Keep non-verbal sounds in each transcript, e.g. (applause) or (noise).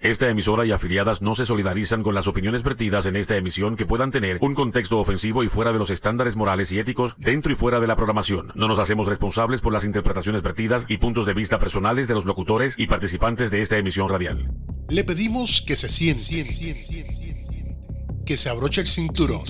Esta emisora y afiliadas no se solidarizan con las opiniones vertidas en esta emisión que puedan tener un contexto ofensivo y fuera de los estándares morales y éticos dentro y fuera de la programación. No nos hacemos responsables por las interpretaciones vertidas y puntos de vista personales de los locutores y participantes de esta emisión radial. Le pedimos que se siente, que se abroche el cinturón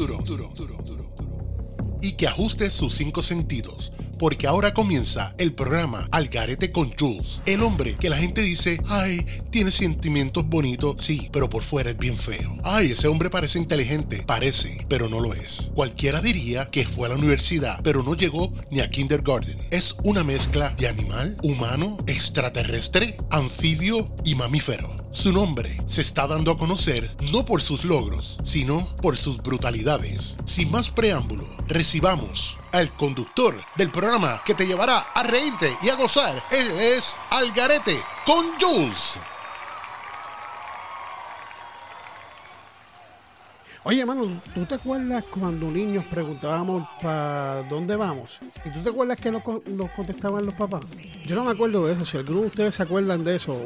y que ajuste sus cinco sentidos porque ahora comienza el programa Algarete con Jules. El hombre que la gente dice, ay, tiene sentimientos bonitos, sí, pero por fuera es bien feo. Ay, ese hombre parece inteligente, parece, pero no lo es. Cualquiera diría que fue a la universidad, pero no llegó ni a kindergarten. Es una mezcla de animal, humano, extraterrestre, anfibio y mamífero. Su nombre se está dando a conocer no por sus logros, sino por sus brutalidades. Sin más preámbulo, recibamos al conductor del programa que te llevará a reírte y a gozar. Él es Algarete con Jules. Oye, mano, ¿tú te acuerdas cuando niños preguntábamos para dónde vamos? ¿Y tú te acuerdas que nos, contestaban los papás? Yo no me acuerdo de eso. Si alguno de ustedes se acuerdan de eso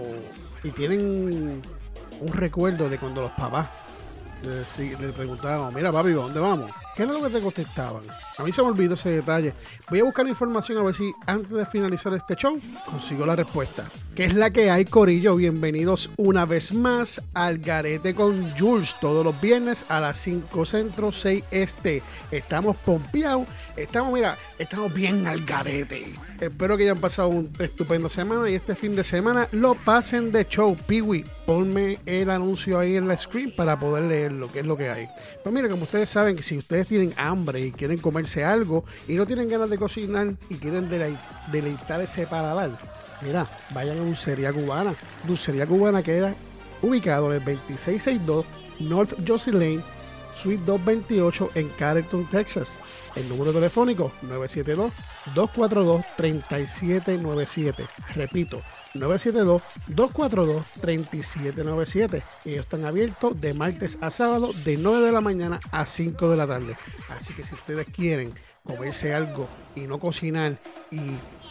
y tienen un recuerdo de cuando los papás le, preguntábamos, mira papi, ¿dónde vamos? ¿Qué era lo que te contestaban? A mí se me olvidó ese detalle. Voy a buscar información a ver si antes de finalizar este show consigo la respuesta. ¿Qué es la que hay, Corillo? Bienvenidos una vez más al Garete con Jules. Todos los viernes a las 5 centro, 6 este. Estamos pompeados. Estamos, mira, estamos bien al garete. Espero que hayan pasado un estupendo semana y este fin de semana lo pasen de show. Piwi, ponme el anuncio ahí en la screen para poder leerlo, que es lo que hay. Pues mira, como ustedes saben, que si ustedes tienen hambre y quieren comer algo y no tienen ganas de cocinar y quieren deleitar ese paladar, mira, vayan a Dulcería Cubana. Dulcería Cubana queda ubicado en el 2662 North Josie Lane, Suite 228 en Carrollton, Texas. El número telefónico 972-242-3797. Repito, 972-242-3797. Ellos están abiertos de martes a sábado de 9 de la mañana a 5 de la tarde. Así que si ustedes quieren comerse algo y no cocinar y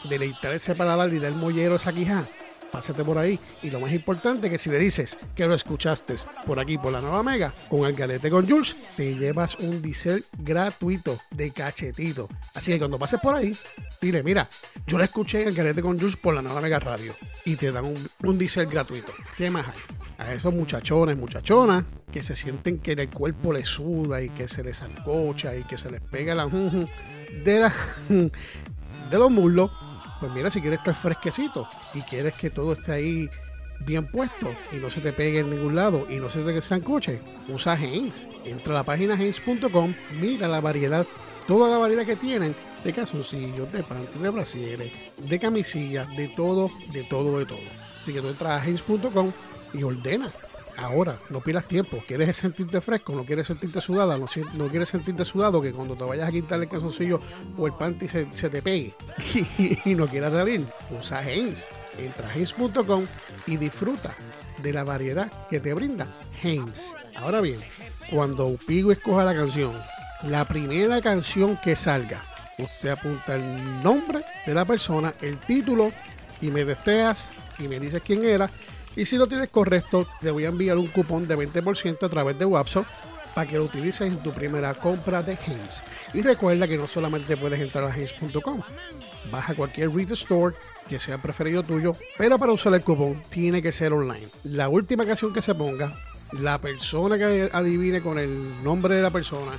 deleitar ese paladar y dar mollero esa quijada, pásate por ahí. Y lo más importante que si le dices que lo escuchaste por aquí, por la nueva Mega, con Algarete con Jules, te llevas un diesel gratuito de cachetito. Así que cuando pases por ahí, dile, mira, yo la escuché en Algarete con Jules por la nueva Mega Radio. Y te dan un, un diesel gratuito. ¿Qué más hay? A esos muchachones, muchachonas, que se sienten que el cuerpo les suda y que se les ancocha y que se les pega la (laughs) de, la, (laughs) de los muslos pues mira, si quieres estar fresquecito y quieres que todo esté ahí bien puesto y no se te pegue en ningún lado y no se te coche, usa Heinz. Entra a la página heinz.com, mira la variedad, toda la variedad que tienen de calzoncillos, de panties, de brasieres, de camisillas, de todo, de todo, de todo. Así que tú entras a heinz.com y ordena. Ahora, no pierdas tiempo. ¿Quieres sentirte fresco? ¿No quieres sentirte sudada? ¿No, quieres sentirte sudado? Que cuando te vayas a quitar el calzoncillo o el panty se, te pegue (laughs) y, no quieras salir. Usa Heinz. Entra a Heinz.com y disfruta de la variedad que te brinda Heinz. Ahora bien, cuando Pigo escoja la canción, la primera canción que salga, usted apunta el nombre de la persona, el título y me deseas y me dices quién era y si lo tienes correcto, te voy a enviar un cupón de 20% a través de WhatsApp para que lo utilices en tu primera compra de Heinz. Y recuerda que no solamente puedes entrar a Heinz.com, baja cualquier retail store que sea preferido tuyo, pero para usar el cupón tiene que ser online. La última canción que se ponga, la persona que adivine con el nombre de la persona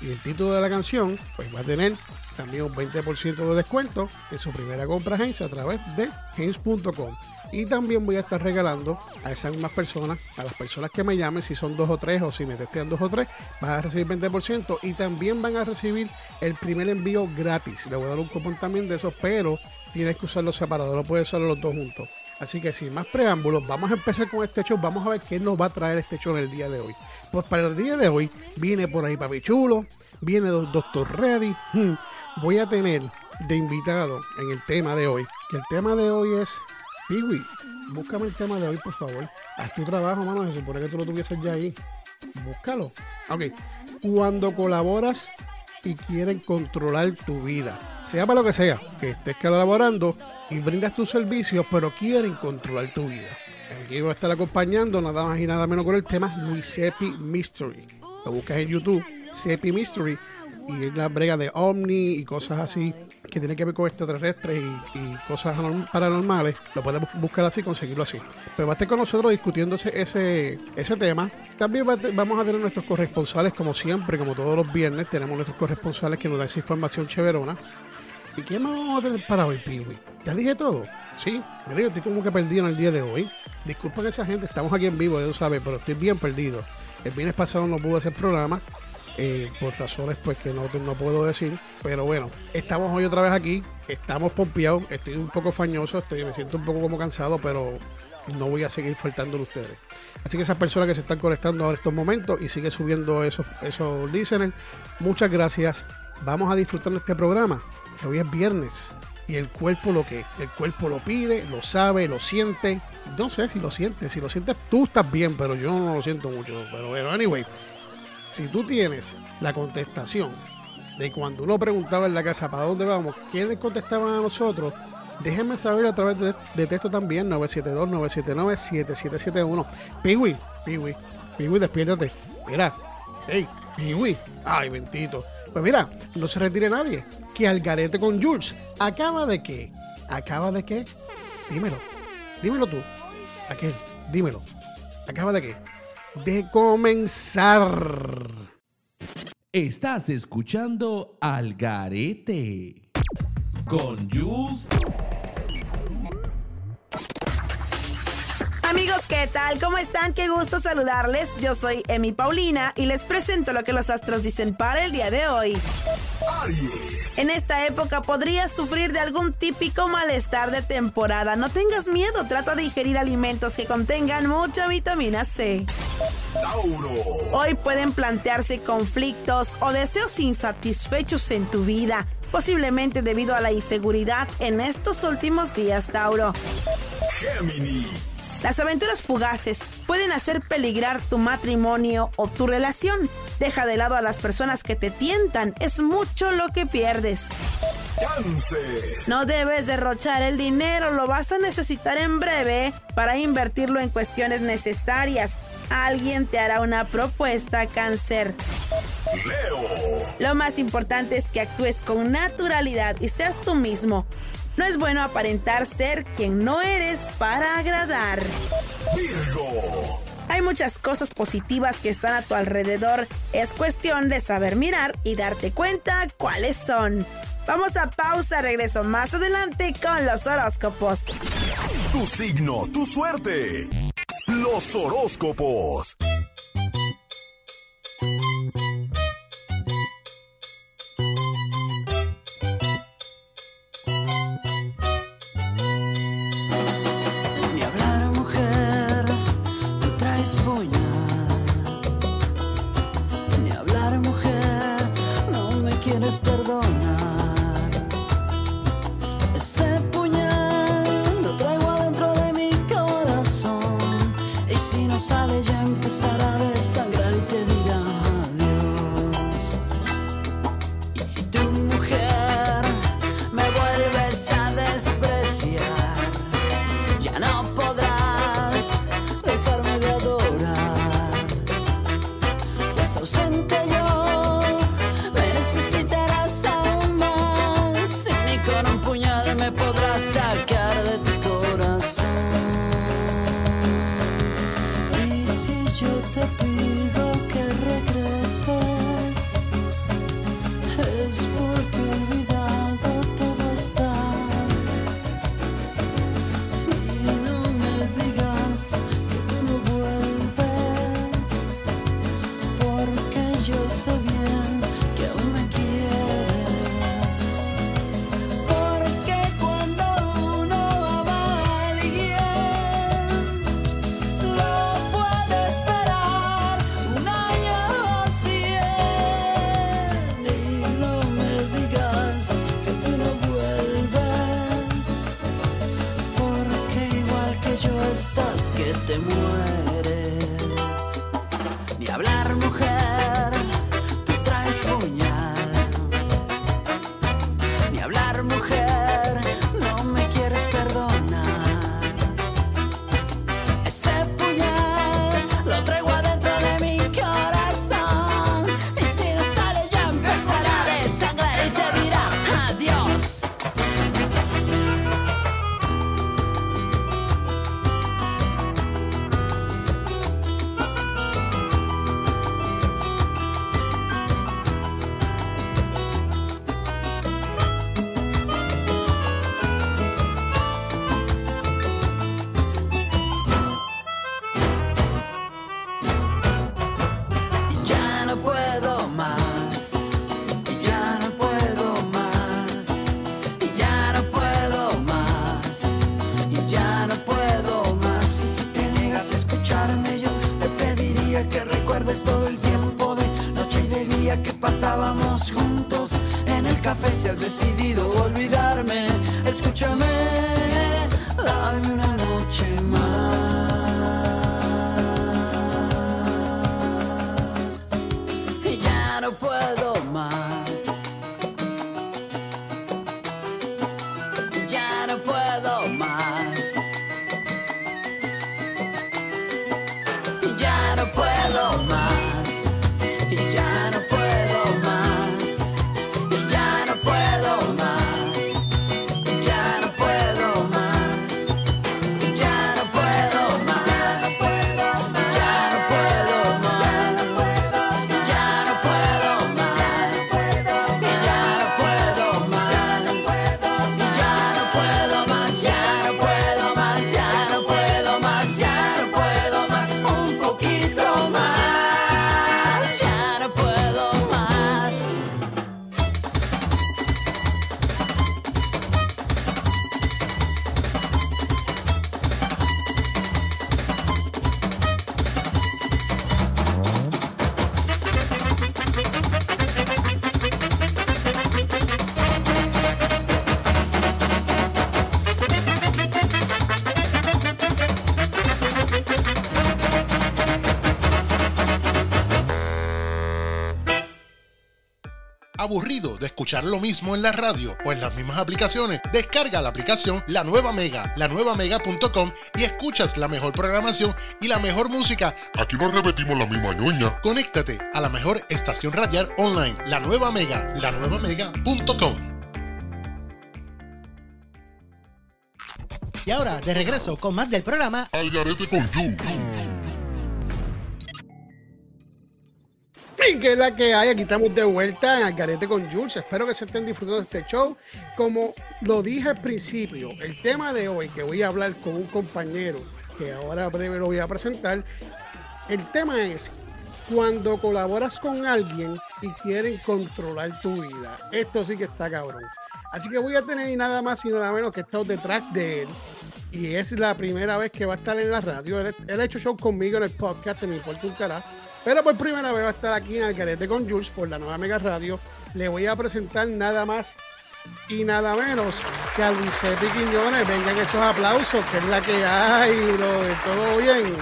y el título de la canción, pues va a tener también un 20% de descuento en su primera compra Heinz a través de Heinz.com. Y también voy a estar regalando a esas mismas personas, a las personas que me llamen, si son dos o tres o si me testean dos o tres, van a recibir 20% y también van a recibir el primer envío gratis. Le voy a dar un cupón también de esos, pero tienes que usarlos separados, no puedes usarlos los dos juntos. Así que sin más preámbulos, vamos a empezar con este show. Vamos a ver qué nos va a traer este show en el día de hoy. Pues para el día de hoy viene por ahí Papi Chulo, viene Doctor Ready. Hmm, voy a tener de invitado en el tema de hoy, que el tema de hoy es Piwi, búscame el tema de hoy, por favor. Haz tu trabajo, mano. Se supone que tú lo tuvieses ya ahí. Búscalo. Ok. Cuando colaboras y quieren controlar tu vida, sea para lo que sea, que estés colaborando y brindas tus servicios, pero quieren controlar tu vida. Aquí va a estar acompañando nada más y nada menos con el tema Luisepi Mystery. Lo buscas en YouTube, Sepi Mystery, y es la brega de Omni y cosas así que tienen que ver con extraterrestres y, y cosas paranormales. Lo puedes buscar así, conseguirlo así. Pero va a estar con nosotros discutiendo ese, ese, tema. También vamos a tener nuestros corresponsales, como siempre, como todos los viernes, tenemos nuestros corresponsales que nos dan esa información chéverona. ¿Y qué más vamos a tener para hoy, Piwi? ¿Ya dije todo? Sí, mira, yo estoy como que perdido en el día de hoy. Disculpen esa gente, estamos aquí en vivo, ya lo saben, pero estoy bien perdido. El viernes pasado no pude hacer programa. Eh, por razones pues que no, no puedo decir. Pero bueno, estamos hoy otra vez aquí, estamos pompeados, estoy un poco fañoso, estoy, me siento un poco como cansado, pero no voy a seguir faltándole a ustedes. Así que esas personas que se están conectando ahora estos momentos y sigue subiendo esos, esos listeners, muchas gracias. Vamos a disfrutar de este programa, que hoy es viernes y el cuerpo lo que el cuerpo lo pide, lo sabe, lo siente. No sé si lo sientes, si lo sientes tú estás bien, pero yo no lo siento mucho. Pero bueno, anyway, si tú tienes la contestación de cuando uno preguntaba en la casa para dónde vamos, quiénes contestaban a nosotros, déjenme saber a través de, texto también, 972-979-7771. Piwi, Piwi, Piwi, despiértate. Mira, hey, Piwi, ay, bendito. Pues mira, no se retire nadie. Que Algarete con Jules acaba de qué? ¿Acaba de qué? Dímelo. Dímelo tú. Aquel, dímelo. ¿Acaba de qué? De comenzar. Estás escuchando Algarete con Jules Amigos, ¿qué tal? ¿Cómo están? Qué gusto saludarles. Yo soy Emi Paulina y les presento lo que los astros dicen para el día de hoy. En esta época podrías sufrir de algún típico malestar de temporada. No tengas miedo, trata de ingerir alimentos que contengan mucha vitamina C. Hoy pueden plantearse conflictos o deseos insatisfechos en tu vida posiblemente debido a la inseguridad en estos últimos días, Tauro. Gemini. Las aventuras fugaces pueden hacer peligrar tu matrimonio o tu relación. Deja de lado a las personas que te tientan, es mucho lo que pierdes. No debes derrochar el dinero, lo vas a necesitar en breve para invertirlo en cuestiones necesarias. Alguien te hará una propuesta, cáncer. Leo. Lo más importante es que actúes con naturalidad y seas tú mismo. No es bueno aparentar ser quien no eres para agradar. Virgo. Hay muchas cosas positivas que están a tu alrededor. Es cuestión de saber mirar y darte cuenta cuáles son. Vamos a pausa, regreso más adelante con los horóscopos. Tu signo, tu suerte. Los horóscopos. Olvidarme, escúchame, dame una noche más. Escuchar lo mismo en la radio o en las mismas aplicaciones? Descarga la aplicación La Nueva Mega, lanuevamega.com y escuchas la mejor programación y la mejor música. Aquí no repetimos la misma ñoña. Conéctate a la mejor estación radial online, La Nueva Mega, lanuevamega.com. Y ahora, de regreso con más del programa Al garete con Yu. Que es la que hay, aquí estamos de vuelta en Algarete con Jules. Espero que se estén disfrutando de este show. Como lo dije al principio, el tema de hoy que voy a hablar con un compañero que ahora breve lo voy a presentar. El tema es cuando colaboras con alguien y quieren controlar tu vida. Esto sí que está cabrón. Así que voy a tener nada más y nada menos que estar detrás de él. Y es la primera vez que va a estar en la radio. Él, él ha hecho show conmigo en el podcast, se me importa un carajo. Pero por primera vez va a estar aquí en Algarete con Jules por la nueva Mega Radio. Le voy a presentar nada más y nada menos que a Luisepi Quiñones. Vengan esos aplausos, que es la que hay. Todo bien.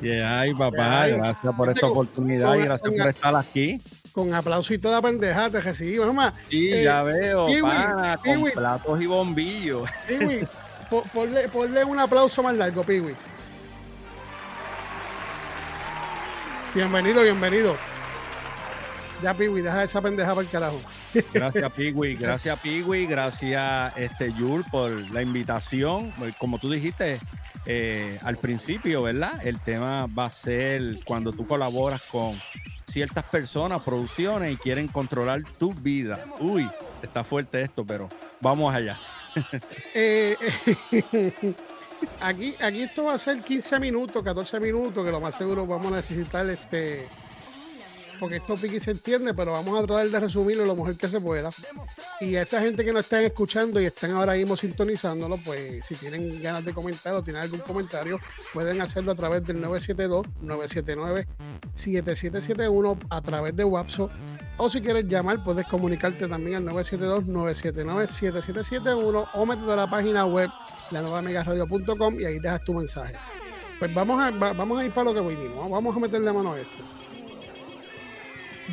Yeah, ay, papá, gracias por esta oportunidad y gracias por estar aquí. Con aplauso y toda pendeja, te recibimos. Mamá, Sí, Eh, ya veo, Kiwi, pana, con platos y bombillos. Piwi, po- ponle, ponle un aplauso más largo, Piwi. Bienvenido, bienvenido. Ya, Piwi, deja esa pendeja para el carajo. Gracias, Pigui, (laughs) gracias, Pigui, gracias, este, Yul, por la invitación. Pues, Como tú dijiste eh, al principio, ¿verdad? El tema va a ser cuando tú colaboras con ciertas personas, producciones y quieren controlar tu vida. Uy, está fuerte esto, pero vamos allá. (laughs) Eh, (laughs) aquí, aquí esto va a ser 15 minutos, 14 minutos, que lo más seguro vamos a necesitar este. Porque esto piqui se entiende, pero vamos a tratar de resumirlo lo mejor que se pueda. Y a esa gente que nos están escuchando y están ahora mismo sintonizándolo, pues si tienen ganas de comentar o tienen algún comentario, pueden hacerlo a través del 972-979-7771 a través de WhatsApp. O si quieres llamar, puedes comunicarte también al 972-979-7771 o métete a la página web la nueva y ahí dejas tu mensaje. Pues vamos a, va- vamos a ir para lo que vinimos. Vamos a meterle mano a esto.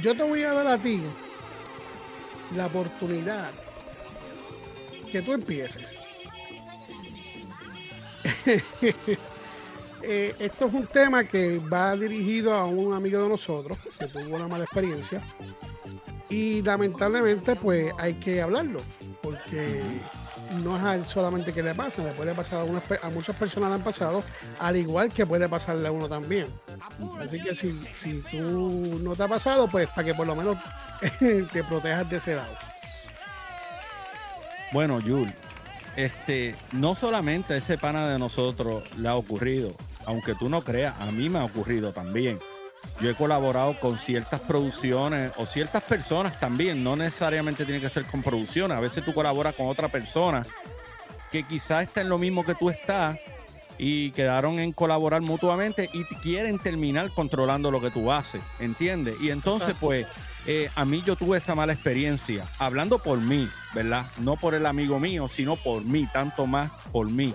Yo te voy a dar a ti la oportunidad que tú empieces. (laughs) Eh, esto es un tema que va dirigido a un amigo de nosotros que tuvo una mala experiencia y lamentablemente pues hay que hablarlo porque no es a él solamente que le pasa, le puede pasar a, a muchas personas le han pasado, al igual que puede pasarle a uno también. Así que si, si tú no te ha pasado, pues para que por lo menos (laughs) te protejas de ese lado. Bueno, Yul, este, no solamente a ese pana de nosotros le ha ocurrido, aunque tú no creas, a mí me ha ocurrido también. Yo he colaborado con ciertas producciones o ciertas personas también, no necesariamente tiene que ser con producciones, a veces tú colaboras con otra persona que quizás está en lo mismo que tú estás y quedaron en colaborar mutuamente y quieren terminar controlando lo que tú haces, ¿entiendes? Y entonces, Exacto. pues, eh, a mí yo tuve esa mala experiencia, hablando por mí, ¿verdad? No por el amigo mío, sino por mí, tanto más por mí.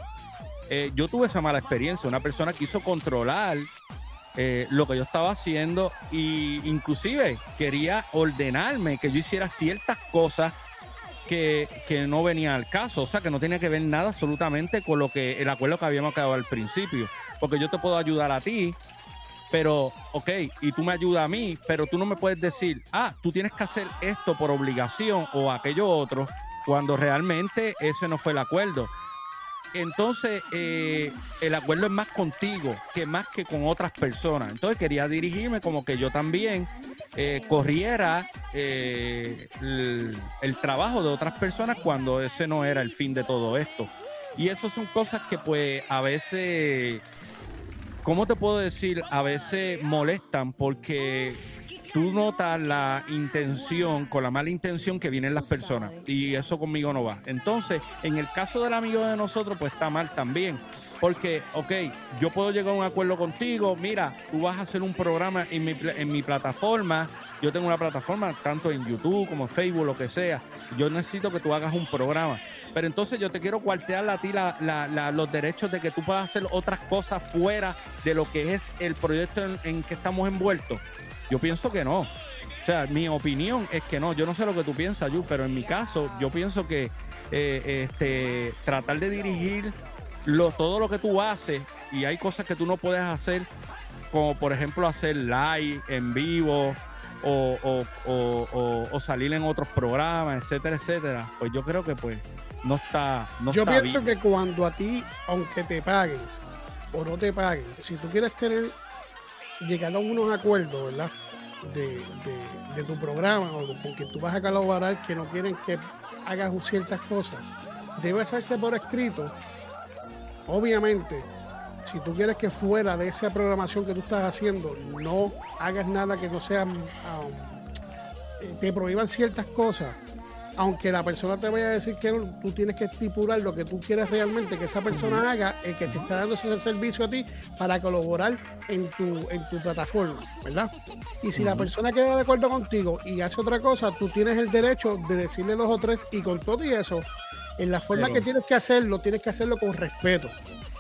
Eh, yo tuve esa mala experiencia, una persona quiso controlar eh, lo que yo estaba haciendo y inclusive quería ordenarme que yo hiciera ciertas cosas que, que no venían al caso, o sea, que no tenía que ver nada absolutamente con lo que el acuerdo que habíamos quedado al principio, porque yo te puedo ayudar a ti, pero, ok, y tú me ayudas a mí, pero tú no me puedes decir, ah, tú tienes que hacer esto por obligación o aquello otro, cuando realmente ese no fue el acuerdo. Entonces, eh, el acuerdo es más contigo que más que con otras personas. Entonces, quería dirigirme como que yo también eh, corriera eh, el, el trabajo de otras personas cuando ese no era el fin de todo esto. Y eso son cosas que pues a veces, ¿cómo te puedo decir? A veces molestan porque tú notas la intención, con la mala intención que vienen las personas. Y eso conmigo no va. Entonces, en el caso del amigo de nosotros, pues está mal también. Porque, ok, yo puedo llegar a un acuerdo contigo. Mira, tú vas a hacer un programa en mi, en mi plataforma. Yo tengo una plataforma tanto en YouTube como en Facebook, lo que sea. Yo necesito que tú hagas un programa. Pero entonces yo te quiero cuartear a ti los derechos de que tú puedas hacer otras cosas fuera de lo que es el proyecto en que estamos envueltos. Yo pienso que no. O sea, mi opinión es que no. Yo no sé lo que tú piensas, Yu, pero en mi caso, yo pienso que eh, este, tratar de dirigir lo, todo lo que tú haces y hay cosas que tú no puedes hacer, como por ejemplo hacer live en vivo o, o- o- salir en otros programas, etcétera, etcétera. Pues yo creo que pues no está. No Yo está pienso bien. que cuando a ti, aunque te paguen o no te paguen, si tú quieres tener, llegar a unos acuerdos, ¿verdad? De, de- tu programa o con quien tú vas a colaborar que no quieren que hagas ciertas cosas, debe hacerse por escrito. Obviamente, si tú quieres que fuera de esa programación que tú estás haciendo, no hagas nada que no sea, um, eh, te prohíban ciertas cosas, aunque la persona te vaya a decir que no, tú tienes que estipular lo que tú quieres realmente que esa persona haga, el que te está dando ese servicio a ti para colaborar en tu, en tu plataforma, ¿verdad? Y si la persona queda de acuerdo contigo y hace otra cosa, tú tienes el derecho de decirle dos o tres y con todo y eso, en la forma Pero- que tienes que hacerlo, tienes que hacerlo con respeto.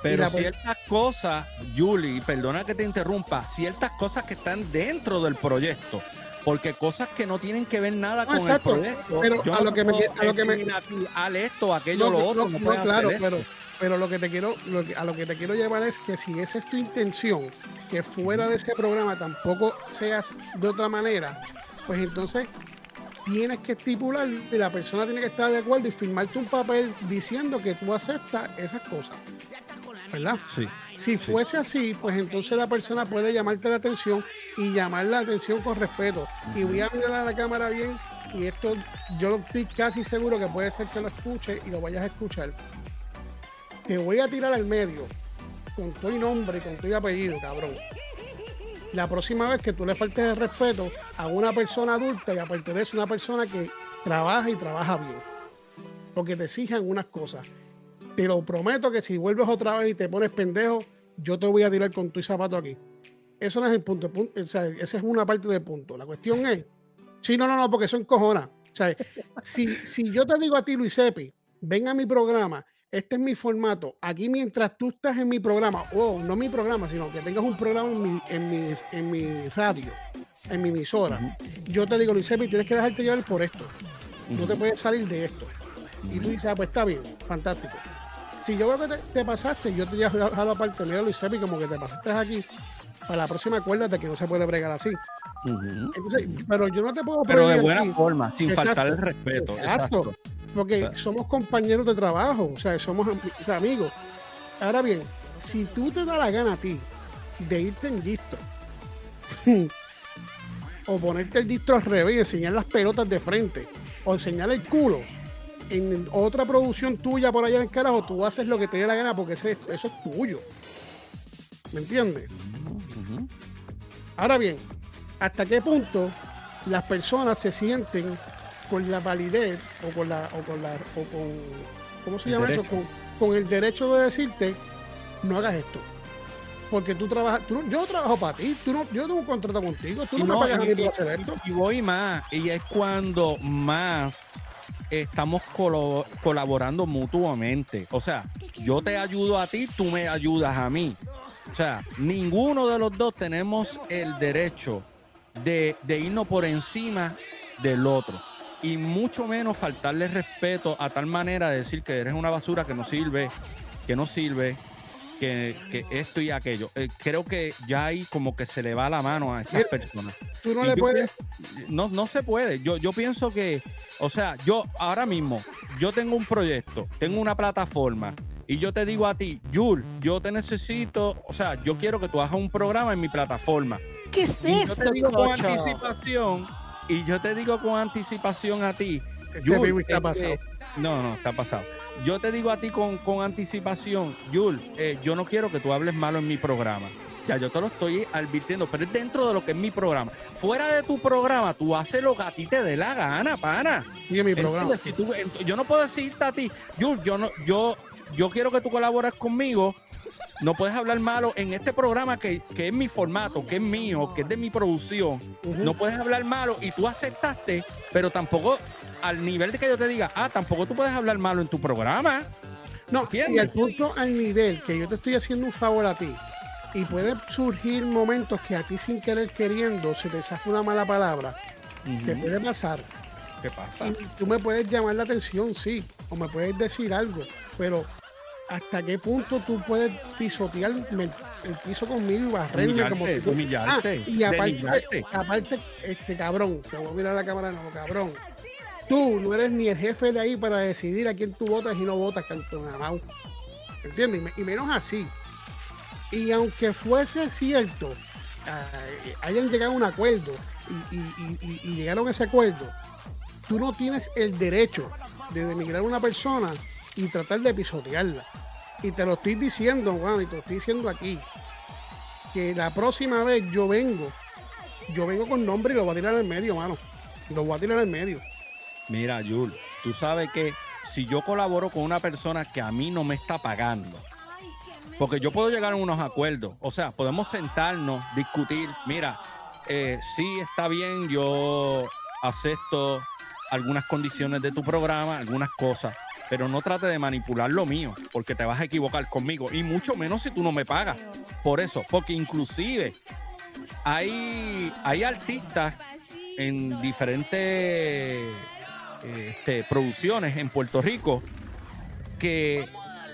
Pero la ciertas cosas, Julie, perdona que te interrumpa, ciertas cosas que están dentro del proyecto. Porque cosas que no tienen que ver nada No, con exacto, el proyecto. pero Yo a no lo que me- a lo que me- decir a ti, haz esto, aquello, No, lo otro. no, claro, pero, pero lo que te quiero, lo que- a lo que te quiero llevar es que si esa es tu intención, que fuera de ese programa tampoco seas de otra manera, pues entonces tienes que estipular y la persona tiene que estar de acuerdo y firmarte un papel diciendo que tú aceptas esas cosas. ¿Verdad? Sí. Si fuese así, pues entonces la persona puede llamarte la atención y llamar la atención con respeto. Y voy a mirar a la cámara bien y esto yo estoy casi seguro que puede ser que lo escuche y lo vayas a escuchar. Te voy a tirar al medio con tu nombre y con tu apellido, cabrón. La próxima vez que tú le faltes el respeto a una persona adulta y aparte de eso una persona que trabaja y trabaja bien. Porque te exijan unas cosas. Te lo prometo que si vuelves otra vez y te pones pendejo, yo te voy a tirar con tu zapato aquí. Eso no es el punto. el punto- o sea, esa es una parte del punto. La cuestión es. Sí, no, no, no, porque eso encojona. O sea, si, si yo te digo a ti, Luis Epi, ven a mi programa, este es mi formato. Aquí mientras tú estás en mi programa, o no mi programa, sino que tengas un programa en mi, en mi, en mi radio, en mi emisora, yo te digo, Luis Epi, tienes que dejarte llevar por esto. No te puedes salir de esto. Y tú dices, ah, pues está bien, fantástico. Si yo veo que te, te pasaste, yo te voy a dejar aparte, mira Luis Epi, como que te pasaste aquí, para la próxima acuérdate que no se puede bregar así. Entonces, pero yo no te puedo Pero de buena forma, sin Exacto, faltar el respeto. Exacto. Exacto. Porque somos compañeros de trabajo, o sea, somos am- o sea, amigos. Ahora bien, si tú te da la gana a ti de irte en distro (laughs) o ponerte el distro al revés y enseñar las pelotas de frente o enseñar el culo en otra producción tuya por allá en el carajo, tú haces lo que te dé la gana porque ese- eso es tuyo. ¿Me entiendes? Ahora bien, ¿hasta qué punto las personas se sienten con la validez o con la o con la o con ¿cómo se El llama derecho. eso? Con, con el derecho de decirte no hagas esto. Porque tú trabajas, tú no- yo trabajo para ti, tú no, yo tengo un contrato contigo, tú no, Y me no, pagas a mí por hacer esto. Y voy más, y es cuando más estamos colo- colaborando mutuamente. O sea, yo te ayudo a ti, tú me ayudas a mí. O sea, ninguno de los dos tenemos el derecho de, de irnos por encima del otro. Y mucho menos faltarle respeto a tal manera de decir que eres una basura que no sirve, que no sirve, que, que esto y aquello. Eh, creo que ya ahí como que se le va la mano a estas personas. Tú no Y le yo puedes, no, no se puede. Yo, yo pienso que, o sea, yo ahora mismo, yo tengo un proyecto, tengo una plataforma, y yo te digo a ti, Yul, yo te necesito, o sea, yo quiero que tú hagas un programa en mi plataforma. ¿Qué es Y yo te digo con anticipación, y yo te digo con anticipación a ti, Este está este, pasado. no, no, está pasado. Yo te digo a ti con, con anticipación, Yul, eh, yo no quiero que tú hables malo en mi programa. Ya yo te lo estoy advirtiendo, pero es dentro de lo que es mi programa. Fuera de tu programa, tú haces lo que a ti te dé la gana, pana. y en mi programa. Yo no puedo decirte a ti, Yul, yo no, yo, yo quiero que tú colabores conmigo. No puedes hablar malo en este programa que, que es mi formato, que es mío, que es de mi producción. No puedes hablar malo y tú aceptaste, pero tampoco al nivel de que yo te diga, ah, tampoco tú puedes hablar malo en tu programa. No, ¿Entiendes? y al punto, al nivel que yo te estoy haciendo un favor a ti, y pueden surgir momentos que a ti sin querer queriendo se te zafa una mala palabra, te Ujú. puede pasar. ¿Qué pasa? Y tú me puedes llamar la atención, sí, o me puedes decir algo, pero ¿hasta qué punto tú puedes pisotear el, el piso conmigo y barrerme como Humillarte, tú- humillarte, Ah, y aparte, aparte, este cabrón, te voy a mirar a la cámara, no, cabrón. Tú no eres ni el jefe de ahí para decidir a quién tú votas y no votas, canto mamau. ¿Entiendes? Y me- Y menos así. Y aunque fuese cierto, ah, hayan llegado a un acuerdo y llegaron a ese acuerdo, tú no tienes el derecho de denigrar a una persona y tratar de pisotearla. Y te lo estoy diciendo, Juan, y te lo estoy diciendo aquí. Que la próxima vez yo vengo, yo vengo con nombre y lo voy a tirar al medio, mano. Lo voy a tirar al medio. Mira, Yul, tú sabes que si yo colaboro con una persona que a mí no me está pagando, porque yo puedo llegar a unos acuerdos, o sea, podemos sentarnos, discutir, mira, eh, sí está bien, yo acepto algunas condiciones de tu programa, algunas cosas, pero no trate de manipular lo mío, porque te vas a equivocar conmigo, y mucho menos si tú no me pagas. Por eso, porque inclusive hay, hay artistas en diferentes este, producciones en Puerto Rico que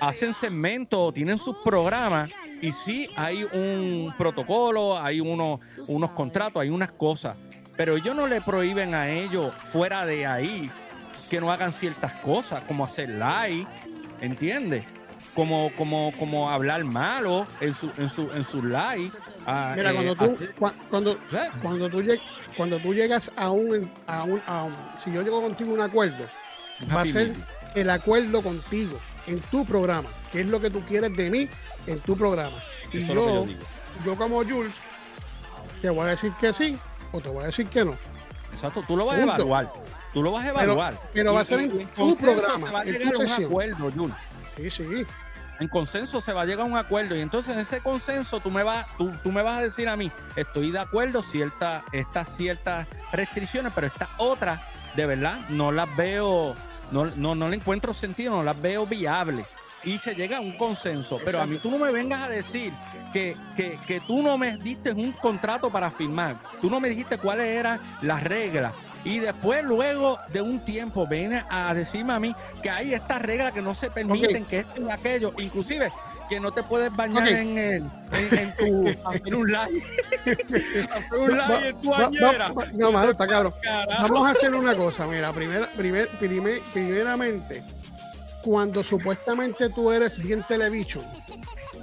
hacen segmentos o tienen sus programas y sí hay un protocolo, hay uno- unos contratos, hay unas cosas, pero ellos no le prohíben a ellos fuera de ahí que no hagan ciertas cosas, como hacer live, ¿entiendes? Como, como, como hablar malo en su, en su, en su live. ah, Mira, eh, cuando tú, cua- cuando, cuando tú cuando tú llegas a un, a un, a un- si yo llego contigo a un acuerdo, va a ser el acuerdo contigo en tu programa, que es lo que tú quieres de mí en tu programa. Y Eso yo, yo como Jules, te voy a decir que sí o te voy a decir que no. Exacto, tú lo vas a evaluar. Tú lo vas a evaluar. pero va a ser en tu programa, Se va a en tu llegar a un acuerdo, Jun. Sí, sí. En consenso se va a llegar a un acuerdo y entonces en ese consenso tú me vas, tú, tú me vas a decir a mí, estoy de acuerdo cierta, estas ciertas restricciones, pero estas otras, de verdad, no las veo, no, no, no le encuentro sentido, no las veo viables. Y se llega a un consenso. Pero a mí tú no me vengas a decir que, que, que tú no me diste un contrato para firmar. Tú no me dijiste cuáles eran las reglas. Y después, luego de un tiempo, viene a decirme a mí que hay estas reglas que no se permiten, que esto y aquello, inclusive que no te puedes bañar Ok. en, el, en, en tu (laughs) hacer un live, (laughs) hacer un live en tu va- bañera. va- no, mano, está cabrón. Vamos a hacer una cosa, mira, primera, primer, primer- primeramente, cuando supuestamente tú eres bien television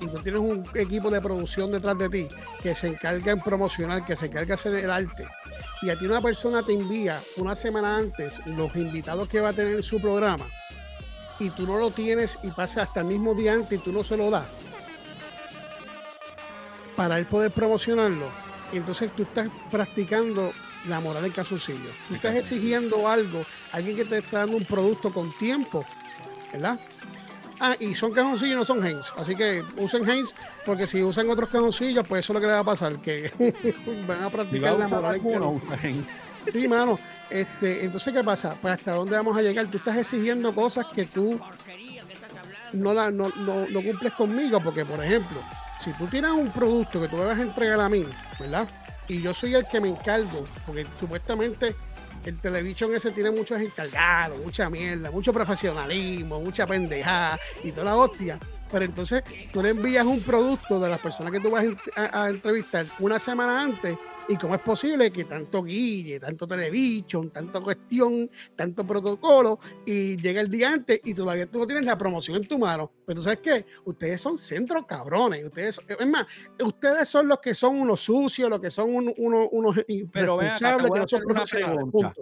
y tú tienes un equipo de producción detrás de ti que se encarga en promocionar, que se encarga de hacer el arte, y a ti una persona te envía una semana antes los invitados que va a tener en su programa, y tú no lo tienes y pasa hasta el mismo día antes y tú no se lo das, para él poder promocionarlo, entonces tú estás practicando la moral del calzoncillo. Tú estás exigiendo algo, alguien que te está dando un producto con tiempo, ¿verdad? Ah, y son cajoncillos y no son Heinz. Así que usen Heinz, porque si usan otros cajoncillos, pues eso es lo que le va a pasar, que (laughs) van a practicar la moral. que. Sí, mano. Este, entonces, ¿qué pasa? Pues hasta dónde vamos a llegar. Tú estás exigiendo cosas que tú no, la, no, no, no cumples conmigo, porque, por ejemplo, si tú tienes un producto que tú me vas a entregar a mí, ¿verdad? Y yo soy el que me encargo, porque supuestamente el televisión ese tiene muchos encargados, mucha mierda, mucho profesionalismo, mucha pendejada y toda la hostia. Pero entonces tú le envías un producto de las personas que tú vas a a entrevistar una semana antes y cómo es posible que tanto guille, tanto televisión, tanto cuestión, tanto protocolo y llega el día antes y todavía tú no tienes la promoción en tu mano. Pero tú sabes qué, ustedes son centros cabrones. Ustedes, son- es más, ustedes son los que son unos sucios, los que son uno- uno- unos Pero irresponsables, voy no.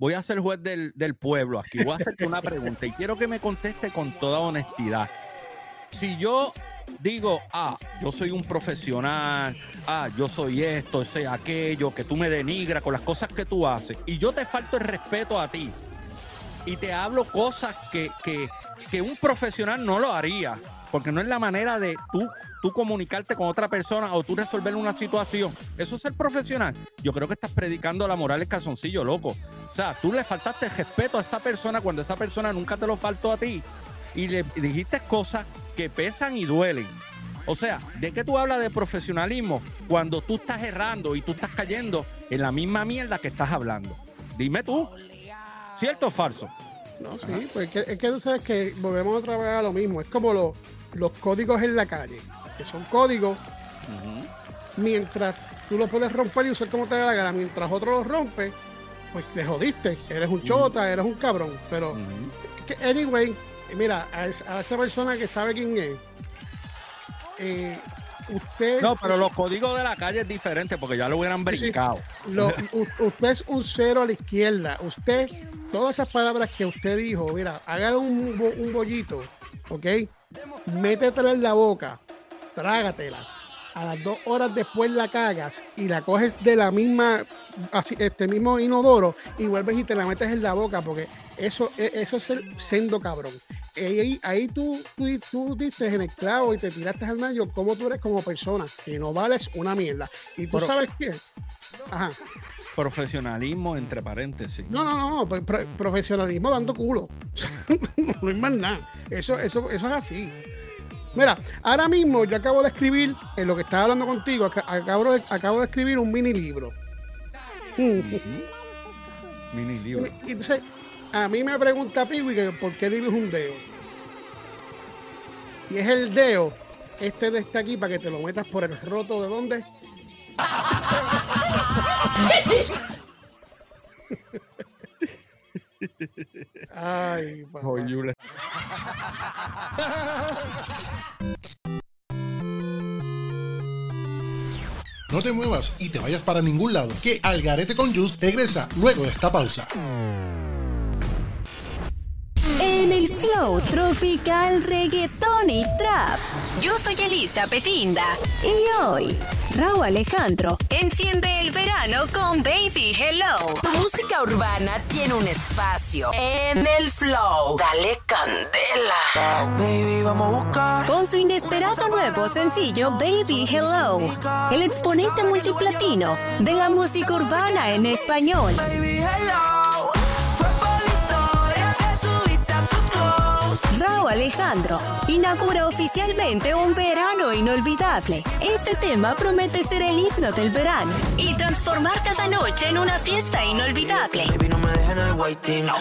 Voy a ser juez del, del pueblo aquí. Voy a hacerte una pregunta y quiero que me conteste con toda honestidad. Si yo digo, ah, yo soy un profesional, ah, yo soy esto, soy aquello, que tú me denigras con las cosas que tú haces, y yo te falto el respeto a ti, y te hablo cosas que, que, que un profesional no lo haría, porque no es la manera de tú, tú comunicarte con otra persona o tú resolver una situación. Eso es ser profesional. Yo creo que estás predicando la moral el calzoncillo, loco. O sea, tú le faltaste el respeto a esa persona cuando esa persona nunca te lo faltó a ti. Y le dijiste cosas que pesan y duelen. O sea, ¿de qué tú hablas de profesionalismo cuando tú estás errando y tú estás cayendo en la misma mierda que estás hablando? Dime tú. ¿Cierto o falso? No, sí, pues es que, es que tú sabes que volvemos otra vez a lo mismo. Es como lo- los códigos en la calle, que son códigos mientras tú los puedes romper y usar como te dé la gana. Mientras otro los rompe, pues te jodiste. Eres un chota, eres un cabrón. Pero, es que, anyway, mira, a, es- a esa persona que sabe quién es, eh, usted. No, pero los códigos de la calle es diferente porque ya lo hubieran sí. brincado. Lo- (laughs) usted es un cero a la izquierda. Usted, todas esas palabras que usted dijo, mira, haga un, un bollito, ¿ok? Métetela en la boca, trágatela. A las dos horas después la cagas y la coges de la misma, así, este mismo inodoro y vuelves y te la metes en la boca porque eso, e- eso es el sendo cabrón. Ahí, ahí tú, tú, tú diste en el clavo y te tiraste al medio como tú eres como persona, que no vales una mierda. Y tú Pero- sabes qué. Ajá. Profesionalismo entre paréntesis. No, no, no, pro- pro- profesionalismo dando culo. (laughs) no hay más nada. Eso, eso, eso es así. Mira, ahora mismo yo acabo de escribir, en lo que estaba hablando contigo, aca- acabo de, acabo de escribir un mini libro. (laughs) Mini libro. Y entonces, a mí me pregunta Piwi que por qué dibujo un dedo. Y es el dedo, este de este aquí, para que te lo metas por el roto de dónde. Ay, papá. No te muevas y te vayas para ningún lado, que Algarete con Jules regresa luego de esta pausa. El flow tropical reggaetón y trap. Yo soy Elisa Petinda y hoy Raúl Alejandro enciende el verano con Baby Hello. Tu música urbana tiene un espacio en el flow. Dale candela. Baby, vamos a buscar. Con su inesperado nuevo sencillo Baby Hello, el exponente multiplatino de la música urbana en español. Raúl Alejandro inaugura oficialmente un verano inolvidable. Este tema promete ser el himno del verano y transformar cada noche en una fiesta inolvidable.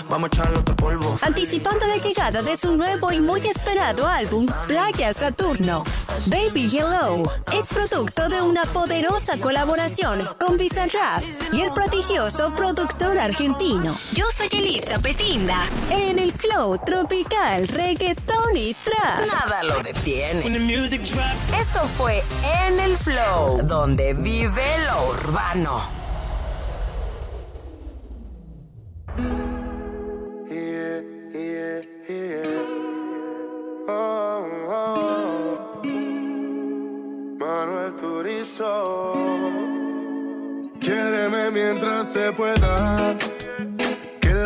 Vamos a echarle otro polvo. Anticipando la llegada de su nuevo y muy esperado álbum, Playa Saturno. Baby Hello es producto de una poderosa colaboración con Bizarrap y el prodigioso productor argentino. Yo soy Elisa Petinda, en el flow tropical, reggaetón y trap. Nada lo detiene. Esto fue En el Flow, donde vive lo urbano. Oh, oh. Manuel Turizo. Quiéreme mientras se pueda.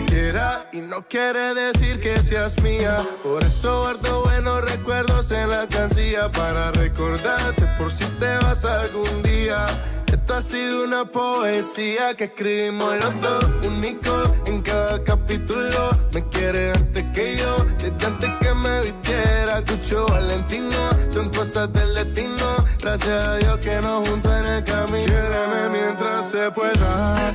Quiera y no quiere decir que seas mía. Por eso guardo buenos recuerdos en la cancilla para recordarte por si te vas algún día. Esta ha sido una poesía que escribimos los dos, único en cada capítulo. Me quiere antes que yo, desde antes que me vistiera. Cucho Valentino, son cosas del destino. Gracias a Dios que nos juntó en el camino. Quiéreme mientras se pueda.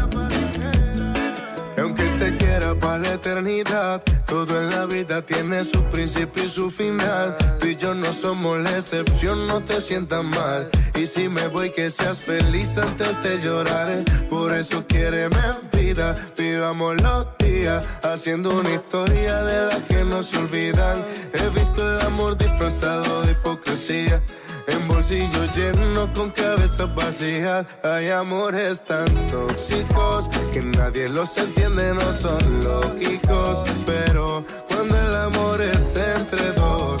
Quiera para la eternidad, todo en la vida tiene su principio y su final. Tú y yo no somos la excepción, no te sientas mal. Y si me voy, que seas feliz antes de llorar. Por eso quiéreme en vida, vivamos los días, haciendo una historia de las que no se olvidan. He visto el amor disfrazado de hipocresía. En bolsillos llenos con cabezas vacías Hay amores tan tóxicos Que nadie los entiende, no son lógicos. Pero cuando el amor es entre dos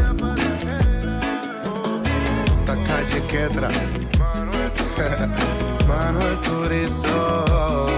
Calle (laughs) Quetra. Manuel Turizo.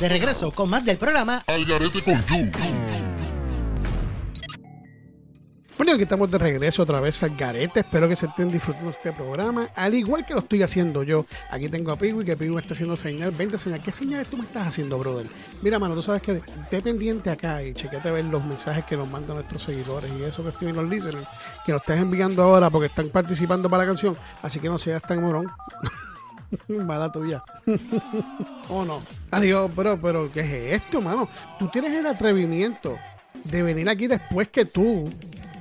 De regreso con más del programa Al garete con You. Bueno, aquí estamos de regreso otra vez al Garete. Espero que se estén disfrutando este programa, al igual que lo estoy haciendo yo. Aquí tengo a Piwi, que Piwi está haciendo señal. 20 señal. ¿Qué señales tú me estás haciendo, brother? Mira, mano, tú sabes que esté pendiente acá y chequete a ver los mensajes que nos mandan nuestros seguidores y eso que estoy en los listeners, que nos están enviando ahora porque están participando para la canción. Así que no seas tan morón. (laughs) (laughs) Mala tuya. ¿O no? Adiós, pero, pero, ¿qué es esto, mano? Tú tienes el atrevimiento de venir aquí después que tú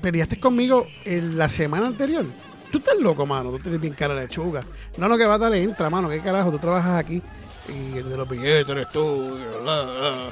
peleaste conmigo en la semana anterior. Tú estás loco, mano. Tú tienes bien cara de lechuga. No, no, que va le entra, mano. ¿Qué carajo? Tú trabajas aquí. Y el de los billetes eres tú. bla, bla.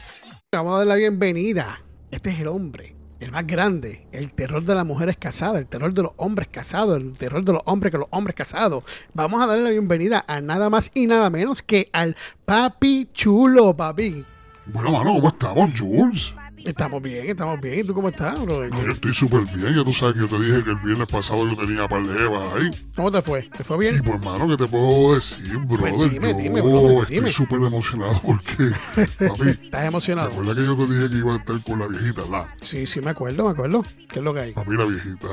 Vamos a dar la bienvenida. Este es el hombre. El más grande. El terror de las mujeres casadas. El terror de los hombres casados. El terror de los hombres que los hombres casados. Vamos a darle la bienvenida a nada más y nada menos que al papi chulo, papi. Bueno, mano, ¿cómo estamos, Jules? Estamos bien, estamos bien. ¿Y tú cómo estás, bro? No, yo estoy súper bien. Ya tú sabes que yo te dije que el viernes pasado yo tenía par de evas ahí. ¿Cómo te fue? ¿Te fue bien? Y pues, mano, ¿qué te puedo decir, brother? Pues dime, yo dime, brother, estoy dime. súper emocionado porque, papi, (laughs) ¿Estás emocionado? ¿recuerdas que yo te dije que iba a estar con la viejita, la? Sí, sí, me acuerdo, me acuerdo. ¿Qué es lo que hay? Papi, la viejita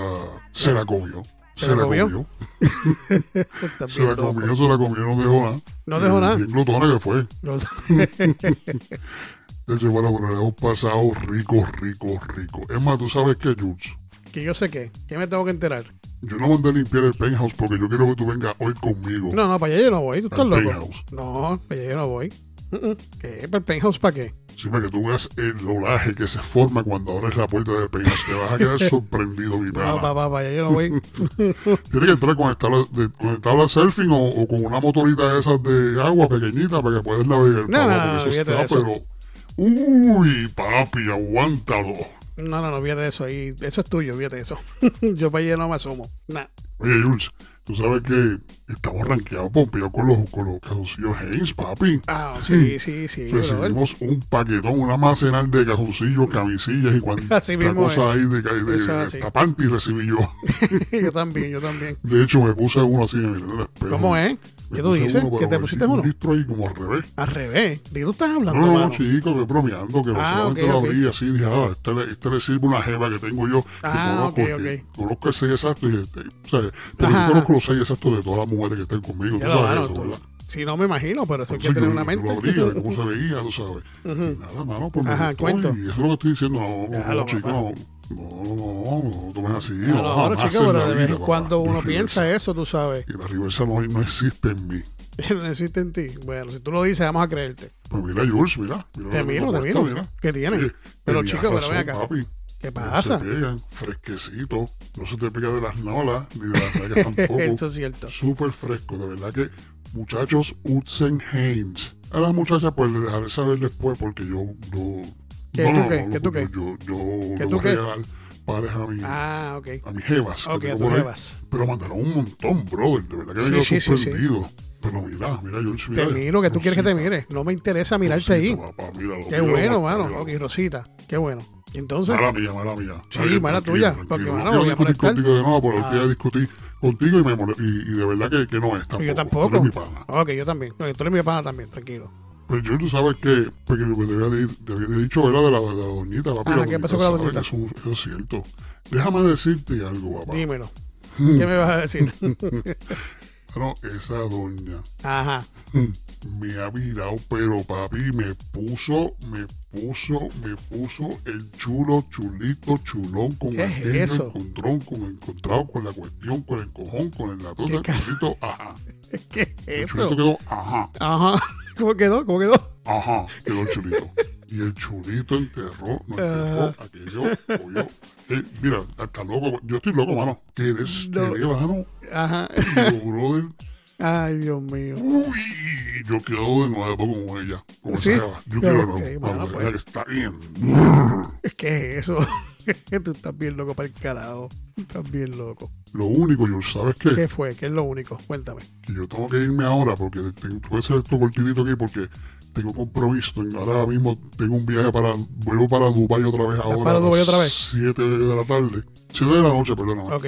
se la comió. ¿Se la comió? (laughs) Se la comió, se la comió, no dejó nada. No dejó nada. Bien glotona que fue. (laughs) No- De hecho, bueno, pero le hemos pasado rico, rico, rico. Es más, tú sabes que, Jules, que yo sé qué. ¿Qué me tengo que enterar? yo no mandé a limpiar el penthouse porque yo quiero que tú vengas hoy conmigo. No, no, para allá yo no voy. ¿Tú estás loco? penthouse. No, para allá yo no voy. ¿Qué? ¿Para el penthouse para qué? Sí, para que tú veas el olaje que se forma cuando abres la puerta del penthouse. Te vas a quedar (laughs) sorprendido, mi No, pana. papá, para allá yo no voy. (laughs) Tienes que entrar con el tabla, de, con el tabla surfing o, o con una motorita de esas de agua pequeñita para que puedas navegar. No, papá, no, no, porque eso Uy, papi, aguántalo. No, no, no, fíjate eso ahí. Eso es tuyo, fíjate eso. (laughs) Yo para allá no me asomo. Nah. Oye, Jules, tú sabes que estamos rankeados pompeados con los, con los cajoncillos Haynes, papi. Ah, (clears throat) sí, sí, sí. Recibimos un paquetón, una almacenal de cajoncillos, camisillas y (laughs) cuánta Así mismo cosa es. ahí de, de, de, tapanti recibí yo. (laughs) yo también, yo también. De hecho, me puse uno así, en el espejo. ¿Cómo es? ¿Qué tú dices? ¿Que pero te pusiste un uno? listro ahí como al revés. Al revés. ¿De qué tú estás hablando, No, no, mano? chico, que bromeando, que Ah, solamente ok, lo abrí así, dije, ah, este le, este le sirve una jeva que tengo yo, que Ah, conozco, ok, que conozco el 6 exacto, y este, o sea, Ajá. yo conozco los 6 exactos de todas las mujeres que están conmigo, tú sabes mano, eso, tú- ¿verdad? Sí, no me imagino, pero eso hay que tener una mente. lo abrí, de cómo se (laughs) veía, tú sabes. Nada, mano, pues Ajá, cuento. Y eso es lo que estoy diciendo, no, no, Déjalo, no. No, no, no, no, así, No, no, no, chico, pero de vez en cuando uno piensa eso, tú sabes. Y la reversa no, no existe en mí. (laughs) No existe en ti. Bueno, si tú lo dices, vamos a creerte. Pues mira, Jules, mira. mira Te miro, te miro. mira. ¿Qué tiene? Pero, chico, pero ven razón, acá. papi. ¿Qué No pasa? se pegan, fresquecito. No se te pega de las nolas ni de las (laughs) rayas tampoco. Eso es cierto. Súper fresco, de verdad que muchachos usen Haynes. A las muchachas pues les dejaré saber después porque yo... yo ¿Qué, tú qué? ¿Qué, tú qué? Yo, yo, ¿Qué tú voy a qué? pares a mi, Ah, a mis jevas. a jevas. Pero mandaron un montón, brother. De verdad que Sí, me quedo sí, sí, sí. sorprendido. Pero mira, mira, yo Te miro, que tú quieres que te mire. No me interesa mirarte ahí. míralo, Qué míralo, bueno, papá, mano. míralo. Ok, Rosita. Qué bueno. Entonces. Mala mía, mala mía. Sí, mala tranquilo, tuya, porque, No mano, voy a molestar. contigo de nuevo, pero Ah. discutí contigo y, me mole- y, y de verdad que, que no es tampoco. yo Tú tampoco. eres mi pana. Ok, yo también. Tú eres mi pana también, tranquilo. Pues yo, tú sabes que, porque me te había, di- te había dicho, ¿verdad? De la, de la doñita, papi. Ajá, la ¿qué pasó con la doñita? Eso, eso es cierto. Déjame decirte algo, papá. Dímelo. (laughs) ¿Qué me vas a decir? (laughs) Bueno, esa doña Ajá. me ha virado, pero papi me puso, me puso, me puso el chulo, chulito, chulón con ¿Qué es encontrón, con encontrado, con la cuestión, con el cojón, con el latón ¿Qué del ca- chulito, ajá. (laughs) ¿Qué es El eso? chulito quedó, ajá, Ajá. ¿Cómo quedó? ¿Cómo quedó? ajá, quedó el chulito. Y el chulito enterró, no enterró Ah. aquello, pollo. Eh, mira, hasta loco, yo estoy loco, mano. Quedé, No. quedé, mano. Ajá. Yo, brother, Ay, Dios mío. Uy, yo quedo de nuevo con ella. Con ¿Sí? jeva. Yo quiero de nuevo. bueno, Vamos, pues. que está bien. ¿Qué es eso? (laughs) Tú estás bien loco para el carajo. Estás bien loco. Lo único, yo ¿sabes qué? ¿Qué fue? ¿Qué es lo único? Cuéntame. Que yo tengo que irme ahora porque tengo que hacer esto cortidito aquí porque tengo compromiso. Ahora mismo tengo un viaje para. Vuelvo para Dubái otra vez ahora. para Dubái otra vez? 7 de la tarde. 7 de la noche, perdón. Ok.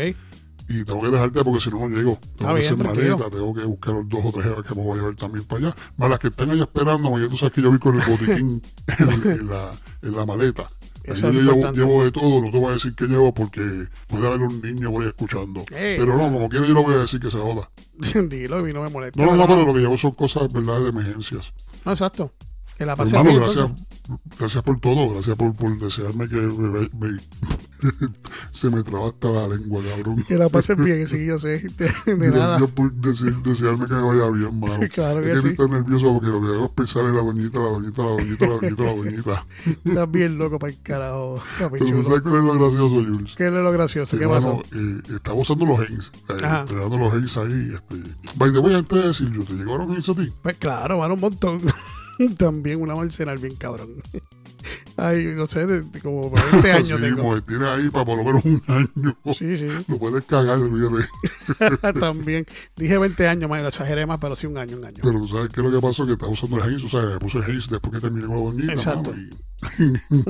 Y tengo que dejarte porque si no, no llego. Tengo Ah, que hacer maleta, tengo que buscar los dos o tres que me voy a llevar también para allá. Más las que están allá esperándome, ya tú sabes que yo vi con el botiquín (laughs) en, en la, en la maleta. Eso yo llevo, de todo, no te voy a decir que llevo porque puede haber un niño por ahí escuchando. Eh, pero no, como quiera yo lo voy a decir que se joda. (laughs) Dilo, a mí no me molesta. No, no, no, pero lo que llevo son cosas, ¿verdad?, de emergencias. No, exacto. Que la Hermano, bien, gracias, entonces. gracias por todo, gracias por, por desearme que me- me- (laughs) se me traba hasta la lengua, cabrón. Que la pases bien, sí, yo sé. (laughs) De, de nada. Gracias por decir- desearme que me vaya bien, mano. (laughs) Claro que es que sí. estoy nervioso porque lo que hago es pensar en la doñita, la doñita, la doñita, la doñita, la doñita. Estás bien loco para el carajo. Papi Pero ¿tú chulo. sabes cuál es lo gracioso, Jules? ¿Qué es lo gracioso? ¿Qué Hermano, pasó? eh, estaba usando los Haynes, eh, entrenando los Haynes ahí. Este. By the way, antes de decir, yo, ¿te llegaron Haynes a ti? Pues claro, van un montón. También una marcenal bien cabrón. Ay, no sé, de, de como 20 (laughs) años sí, tengo. mujer, tienes ahí para por lo menos un año. Sí, sí. (laughs) Lo puedes cagar, olvídate. (laughs) También. Dije 20 años, más, lo exageré más, pero sí un año, un año. Pero ¿tú sabes qué es lo que pasó? Que estaba usando el Haynes, o sea, me puse el Haynes después que terminé con la doñita. Exacto. y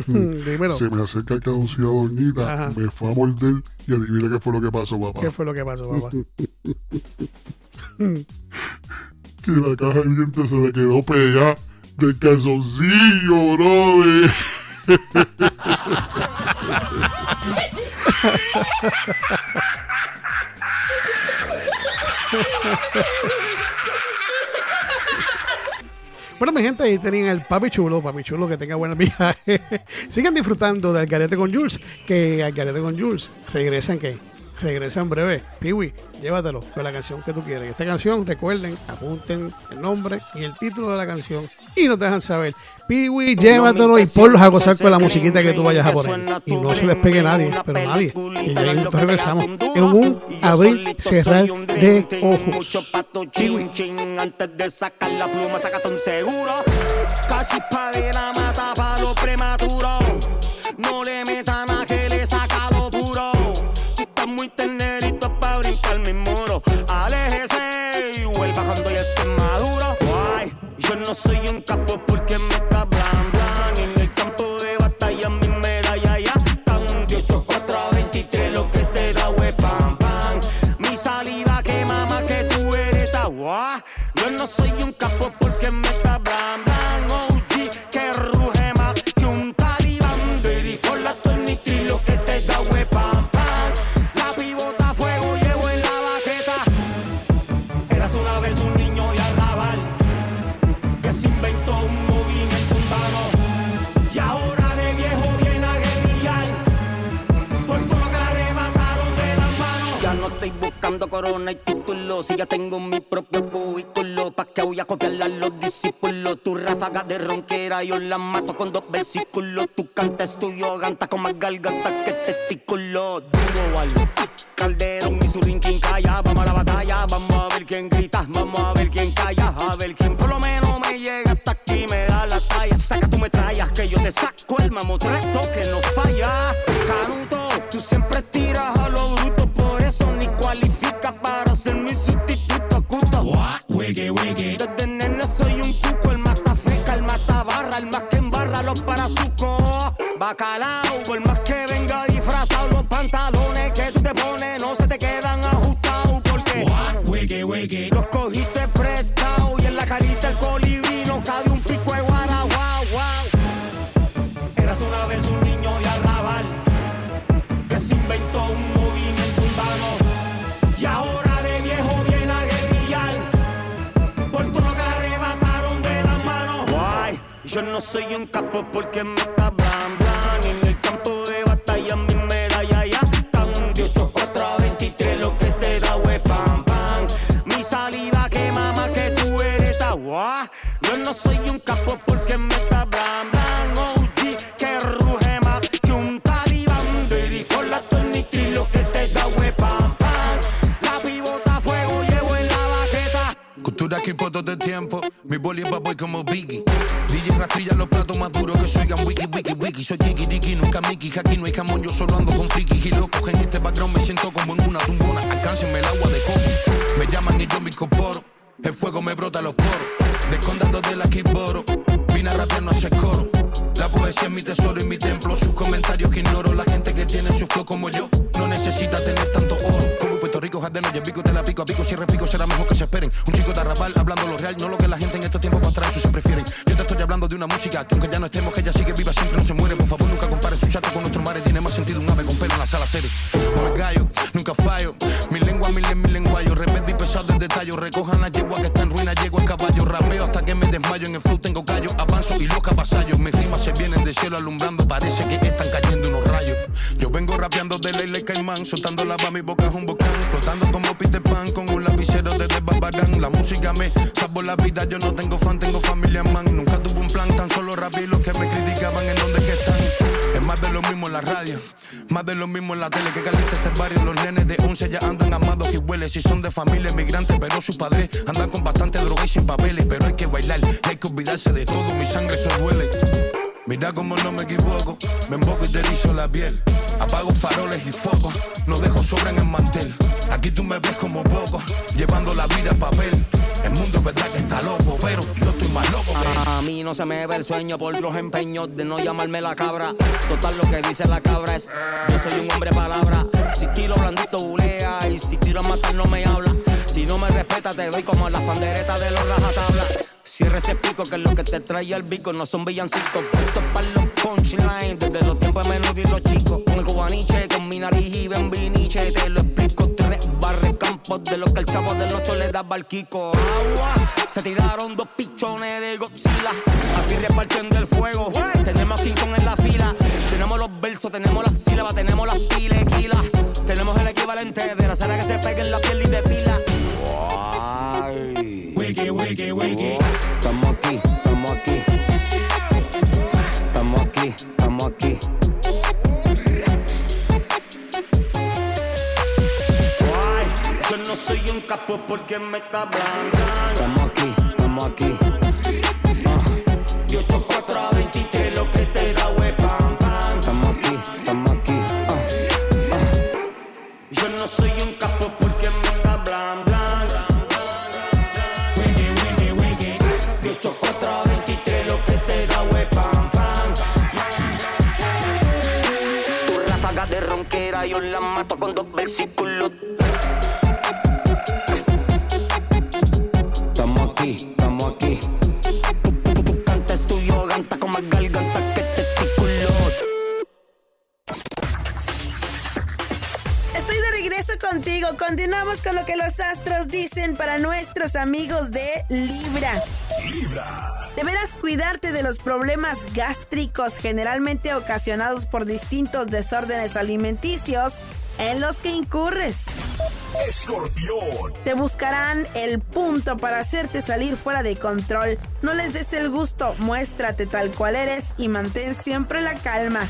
Dímelo. Se me acerca el caducido doñita, Ajá. me fue a morder y adivina qué fue lo que pasó, papá. ¿Qué fue lo que pasó, papá? que la caja de dientes se le quedó pegada del calzoncillo, brother. Bueno, mi gente, ahí tenían el papi chulo, papi chulo, que tenga buen viaje. (laughs) Sigan disfrutando de Algarete con Jules, que Algarete con Jules regresa en qué? Regresa en breve. Piwi, llévatelo con la canción que tú quieres. Esta canción, recuerden, apunten el nombre y el título de la canción y nos dejan saber. Piwi, llévatelo y ponlos a gozar con la musiquita que tú vayas a poner. Y no se les pegue nadie, pero nadie. Y ya nosotros regresamos en un abrir, cerrar de ojos. Chin, antes de sacar la pluma, sácate un seguro. Cachispa de la mata pa' lo prematuro. No le Yo soy un capo porque me está blan, blan OG que ruge más que un talibán. Baby, for la 23, lo que te da es pam, pam. La pivota a fuego llevo en la baqueta. Eras una vez un niño y arrabal que se inventó un movimiento urbano. Y ahora de viejo viene a guerrillar por todo lo que la de las manos. Ya no estoy buscando corona y títulos y ya tengo mi propio voy a copiarla a los discípulos. Tu ráfaga de ronquera, yo la mato con dos versículos. Tu canta estudio, ganta con más garganta que testículo. Duro algo. Calderón y su rinquín calla, vamos a la batalla, vamos a ver quién grita, vamos a ver quién calla, a ver quién por lo menos me llega hasta aquí, me da la talla, saca tu metrallas, que yo te saco el mamotreto que no serie. No me gallo, nunca fallo. Mi lengua, mi lengua, mi lenguayo. Repente y pesado en detalle. Recojan la yegua que está en ruina, llego a caballo. Rapeo hasta que me desmayo. En el flow tengo callo, avanzo y loca vasallo. Mis rimas se vienen del cielo alumbrando, parece que están cayendo unos rayos. Yo vengo rapeando de ley, ley caimán, soltando la mi boca es un volcán, flotando como Peter Pan con un lapicero desde Babarán. La música me salvó la vida, yo no de lo mismo en la tele que calienta este barrio. Los nenes de 11 ya andan amados y hueles. Si son de familia emigrante, pero sus padres andan con bastante droga y sin papeles. Pero hay que bailar, hay que olvidarse de todo. Mi sangre se duele. Mira como no me equivoco, me emboco y te erizo la piel. Apago faroles y focos, no dejo sobra en el mantel. Aquí tú me ves como poco, llevando la vida a papel. Mí no se me ve el sueño por los empeños de no llamarme la cabra. Total, lo que dice la cabra es: Yo soy un hombre palabra. Si tiro blandito, bulea. Y si a matar, no me habla. Si no me respeta, te doy como las panderetas de los rajatabla. Cierra ese pico que lo que te trae el bico. No son villancicos, puestos para los punchlines. Desde los tiempos de menudo y los chicos. El cubaniche, con mi nariz y bambiniche. Campos de los que el chavo del ocho le daba al Kiko. Agua, se tiraron dos pichones de Godzilla. Aquí repartiendo el fuego. Tenemos King Kong en la fila. Tenemos los versos, tenemos las sílabas, tenemos las pilequilas. Tenemos el equivalente de la cera que se pega en la piel y de pila. Wiki, wiki, wiki. Estamos aquí, estamos aquí. Estamos aquí, estamos aquí. Yo no soy un capo porque me está hablando. Estamos aquí, estamos aquí. De 8, 4 a 23, lo que te da hue pam pam. Estamos aquí, estamos aquí. Ah. Yo no soy un capo porque me está blan blan. Wiki, wiki, wiki. De 8, 4 a 23, lo que te da hue pam pam. Tu ráfaga de ronquera, yo la mato con dos versículos. Los astros dicen para nuestros amigos de Libra. Libra. Deberás cuidarte de los problemas gástricos generalmente ocasionados por distintos desórdenes alimenticios en los que incurres. Escorpión. Te buscarán el punto para hacerte salir fuera de control. No les des el gusto, muéstrate tal cual eres y mantén siempre la calma.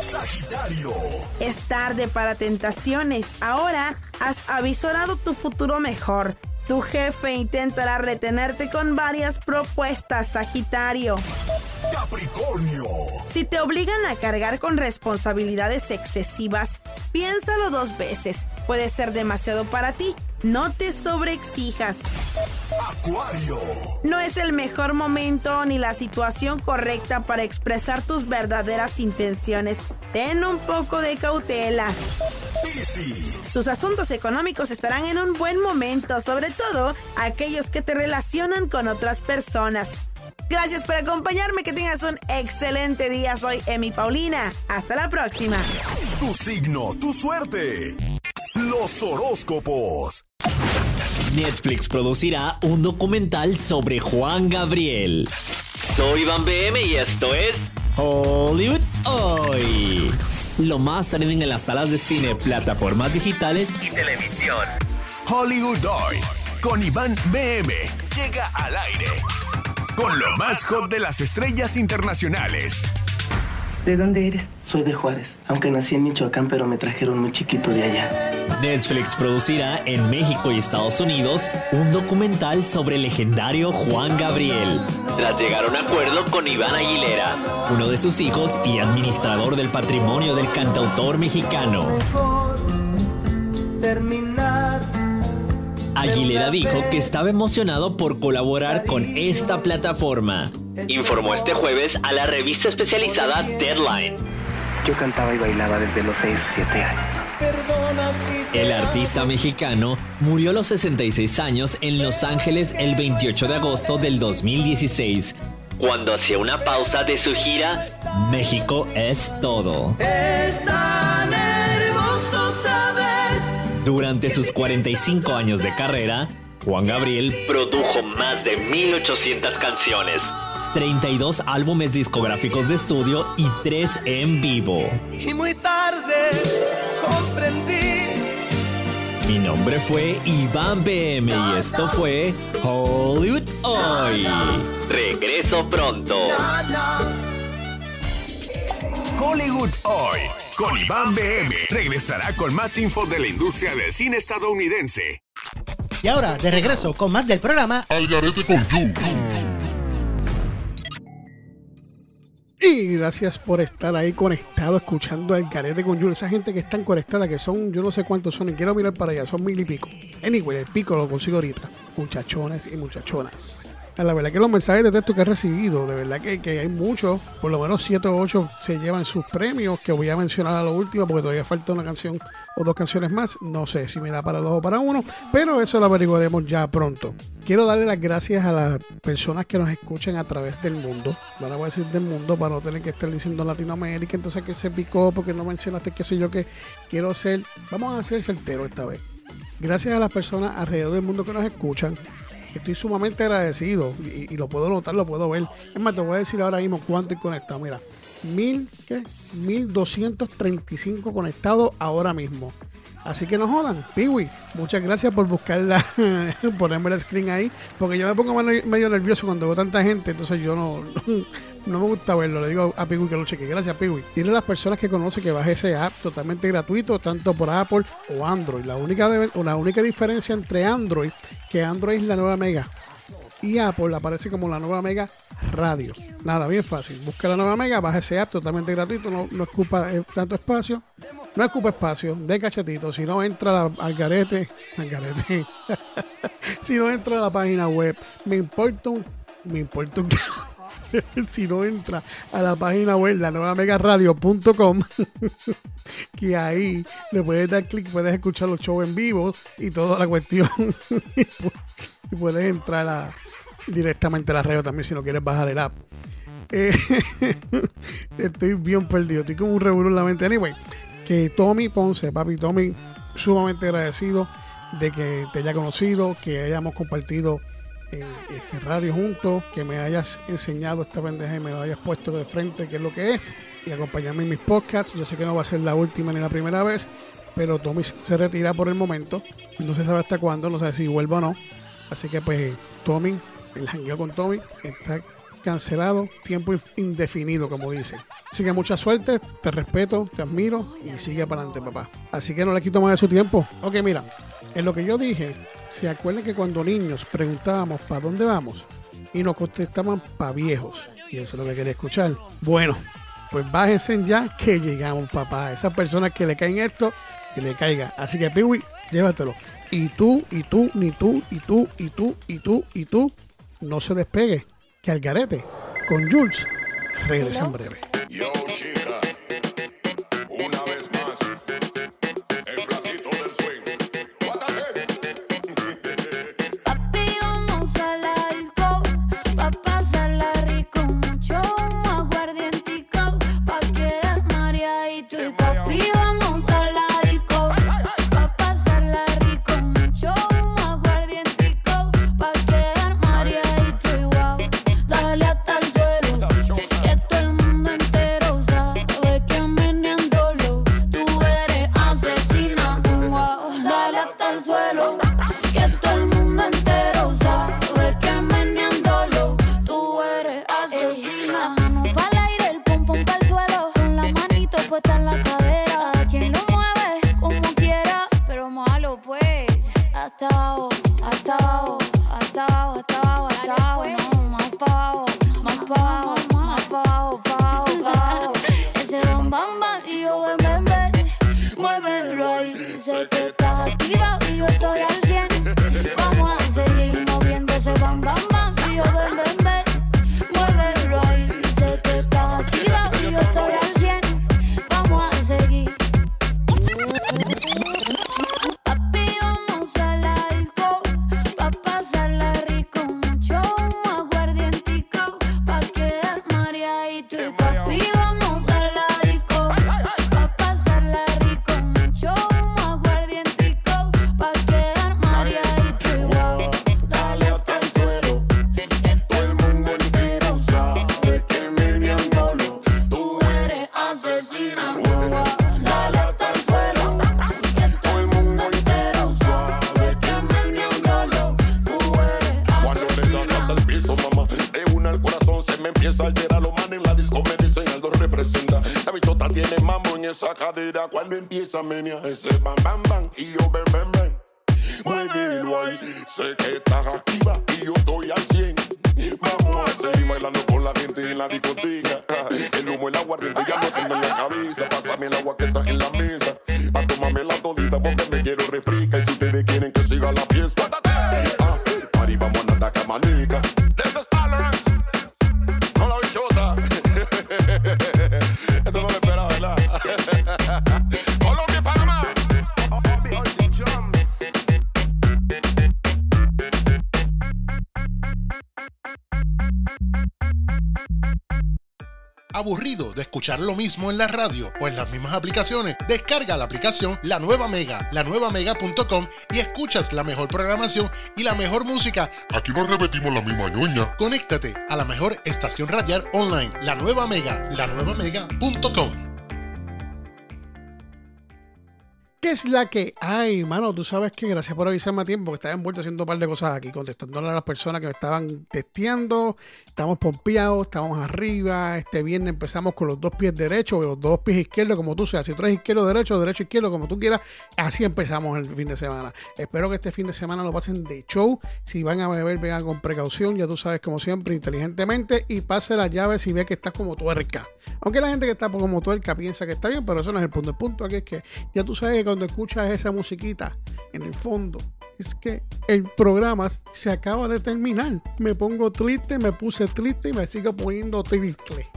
Sagitario. Es tarde para tentaciones. Ahora has avisorado tu futuro mejor. Tu jefe intentará retenerte con varias propuestas, Sagitario. Capricornio. Si te obligan a cargar con responsabilidades excesivas, piénsalo dos veces. Puede ser demasiado para ti. No te sobreexijas. Acuario. No es el mejor momento ni la situación correcta para expresar tus verdaderas intenciones. Ten un poco de cautela. Piscis. Tus asuntos económicos estarán en un buen momento, sobre todo aquellos que te relacionan con otras personas. Gracias por acompañarme, que tengas un excelente día. Soy Emi Paulina. Hasta la próxima. Tu signo, tu suerte. Los horóscopos. Netflix producirá un documental sobre Juan Gabriel. Soy Iván BM y esto es Hollywood Hoy. Lo más trending en las salas de cine, plataformas digitales y televisión. Hollywood Hoy. Con Iván BM. Llega al aire. Con lo más hot de las estrellas internacionales. ¿De dónde eres? Soy de Juárez, aunque nací en Michoacán, pero me trajeron muy chiquito de allá. Netflix producirá en México y Estados Unidos un documental sobre el legendario Juan Gabriel. Tras llegar a un acuerdo con Iván Aguilera, uno de sus hijos y administrador del patrimonio del cantautor mexicano. terminar. Aguilera dijo que estaba emocionado por colaborar con esta plataforma. Informó este jueves a la revista especializada Deadline. Yo cantaba y bailaba desde los 6 o 7 años. Perdona si El artista mexicano murió a los 66 años en Los Ángeles el 28 de agosto del 2016, cuando hacía una pausa de su gira México es todo. es tan hermoso saber. Durante sus 45 años de carrera, Juan Gabriel produjo más de 1800 canciones, 32 álbumes discográficos de estudio y 3 en vivo. Y muy tarde comprendí. Mi nombre fue Iván PM y esto fue Hollywood Hoy. Regreso pronto. Hollywood Hoy. Con Iván BM. Regresará con más info de la industria del cine estadounidense. Y ahora, de regreso con más del programa Al garete con You. Y gracias por estar ahí conectado, escuchando al carete con Jules. Esa gente que están conectada, que son, yo no sé cuántos son, y quiero mirar para allá, son mil y pico. Anyway, el pico lo consigo ahorita. Muchachones y muchachonas. La verdad que los mensajes de texto que he recibido, de verdad que, que hay muchos, por lo menos 7 o 8 se llevan sus premios, que voy a mencionar a lo último porque todavía falta una canción o dos canciones más. No sé si me da para dos o para uno, pero eso lo averiguaremos ya pronto. Quiero darle las gracias a las personas que nos escuchan a través del mundo. Van a decir del mundo para no tener que estar diciendo Latinoamérica, entonces que se picó porque no mencionaste qué sé yo que quiero ser. Vamos a ser certeros esta vez. Gracias a las personas alrededor del mundo que nos escuchan. Estoy sumamente agradecido y, lo puedo notar, lo puedo ver. Es más, te voy a decir ahora mismo cuánto he conectado. Mira, mil, ¿qué? 1235 conectados ahora mismo. Así que no jodan, Piwi, muchas gracias por buscarla, (laughs) ponerme el screen ahí, porque yo me pongo medio, nervioso cuando veo tanta gente, entonces yo no, no, (laughs) no me gusta verlo, le digo a Piwi que lo cheque. Gracias, Piwi. Dile a las personas que conoce que baje ese app totalmente gratuito, tanto por Apple o Android. La única, de- la única diferencia entre Android, que Android es la nueva Mega, y Apple aparece como la nueva Mega Radio. Nada, bien fácil. Busca la nueva Mega, baja ese app totalmente gratuito, no, no ocupa eh, tanto espacio. No ocupa espacio, de cachetito. Si no entra la- al garete, al garete. (laughs) si no entra a la página web, me importa un. Me importa un. (laughs) (laughs) si no entra a la página web, la nueva megaradio.com, (laughs) que ahí le puedes dar clic, puedes escuchar los shows en vivo y toda la cuestión. (laughs) y puedes entrar directamente a la radio también si no quieres bajar el app. Eh, estoy bien perdido, estoy como un revuelo en la mente. Anyway, que Tommy Ponce, papi Tommy, sumamente agradecido de que te haya conocido, que hayamos compartido en este radio juntos, que me hayas enseñado esta pendeja y me lo hayas puesto de frente qué es lo que es y acompañarme en mis podcasts. Yo sé que no va a ser la última ni la primera vez, pero Tommy se retira por el momento. No se sabe hasta cuándo, no sabe si vuelve o no. Así que pues Tommy, el jangueo con Tommy está cancelado, tiempo indefinido, como dicen. Así que mucha suerte, te respeto, te admiro y sigue para adelante, papá. Así que no le quito más de su tiempo. Ok, mira, en lo que yo dije, ¿se acuerdan que cuando niños preguntábamos para dónde vamos? Y nos contestaban para viejos. Y eso es lo que quería escuchar. Bueno, pues bájense ya que llegamos, papá. Esas personas que le caen esto, que le caiga. Así que, Piwi, llévatelo. Y tú, y tú, ni tú, y tú, y tú, y tú, y tú, no se despegue. Que al garete con Jules regresa en breve. Yo, suelo. Cuando escuchar lo mismo en la radio o en las mismas aplicaciones? Descarga la aplicación La Nueva Mega, lanuevamega.com y escuchas la mejor programación y la mejor música. Aquí no repetimos la misma ñoña. Conéctate a la mejor estación radial online, La Nueva Mega, lanuevamega.com. ¿Qué es la que hay, mano? Tú sabes que gracias por avisarme a tiempo que estaba envuelto haciendo un par de cosas aquí, contestándole a las personas que me estaban testeando. Estamos pompeados, estamos arriba. Este viernes empezamos con los dos pies derechos, los dos pies izquierdos, como tú seas. Si tú eres izquierdo, derecho, derecho, izquierdo, como tú quieras. Así empezamos el fin de semana. Espero que este fin de semana lo pasen de show. Si van a beber, vengan con precaución. Ya tú sabes, como siempre, inteligentemente. Y pase la llave si ve que estás como tuerca. Aunque la gente que está como tuerca piensa que está bien, pero eso no es el punto. El punto aquí es que ya tú sabes que cuando escuchas esa musiquita en el fondo, es que el programa se acaba de terminar. Me pongo triste, me puse triste y me sigo poniendo triste.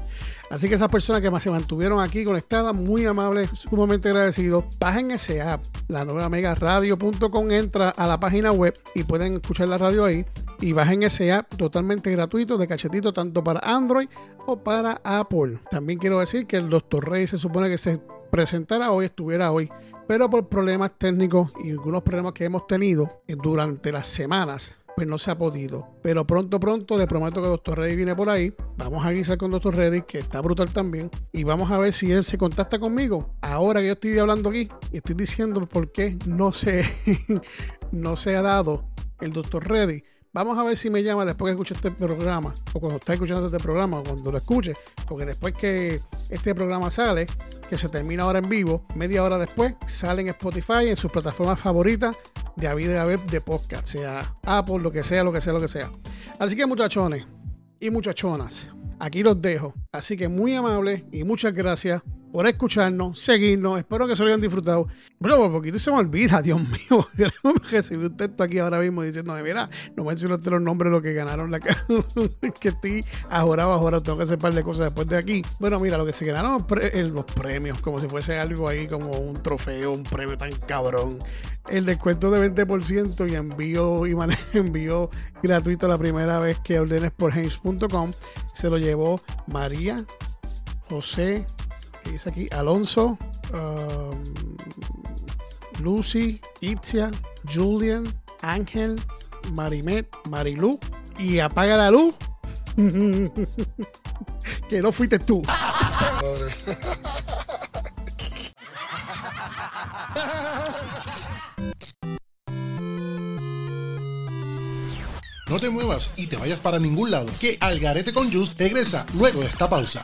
Así que esas personas que se mantuvieron aquí conectadas, muy amables, sumamente agradecidos, bajen ese app, la nueva megaradio.com, entra a la página web y pueden escuchar la radio ahí. Y bajen ese app totalmente gratuito de cachetito, tanto para Android o para Apple. También quiero decir que el Dr. Rey se supone que se presentara hoy, estuviera hoy, pero por problemas técnicos y algunos problemas que hemos tenido durante las semanas pues no se ha podido. Pero pronto, pronto, le prometo que Doctor Reddy viene por ahí. Vamos a guisar con Doctor Reddy, que está brutal también. Y vamos a ver si él se contacta conmigo. Ahora que yo estoy hablando aquí y estoy diciendo por qué no se, (laughs) no se ha dado el Doctor Reddy. Vamos a ver si me llama después que escuche este programa, o cuando está escuchando este programa, o cuando lo escuche, porque después que este programa sale, que se termina ahora en vivo, media hora después, sale en Spotify, en sus plataformas favoritas de haber de haber de podcast, sea Apple, lo que sea, lo que sea, lo que sea. Así que muchachones y muchachonas, aquí los dejo. Así que muy amable y muchas gracias por escucharnos, seguirnos. Espero que se lo hayan disfrutado. Bro, por poquito se me olvida, (laughs) Dios mío. Recibí un texto aquí ahora mismo diciéndome, mira, no mencionaste los nombres de los que ganaron la (laughs) que estoy ahora, ahora tengo que hacer un par de cosas después de aquí. Bueno, mira, lo que se ganaron los, pre- los premios, como si fuese algo ahí como un trofeo, un premio tan cabrón. El descuento de 20% y envío y (laughs) envío gratuito la primera vez que ordenes por Haynes.com. Se lo llevó María José dice aquí Alonso, um, Lucy, Itzia, Julian, Ángel, Marimet, Marilú y apaga la luz. (laughs) que no fuiste tú. No te muevas y te vayas para ningún lado, que Algarete con Jules regresa luego de esta pausa.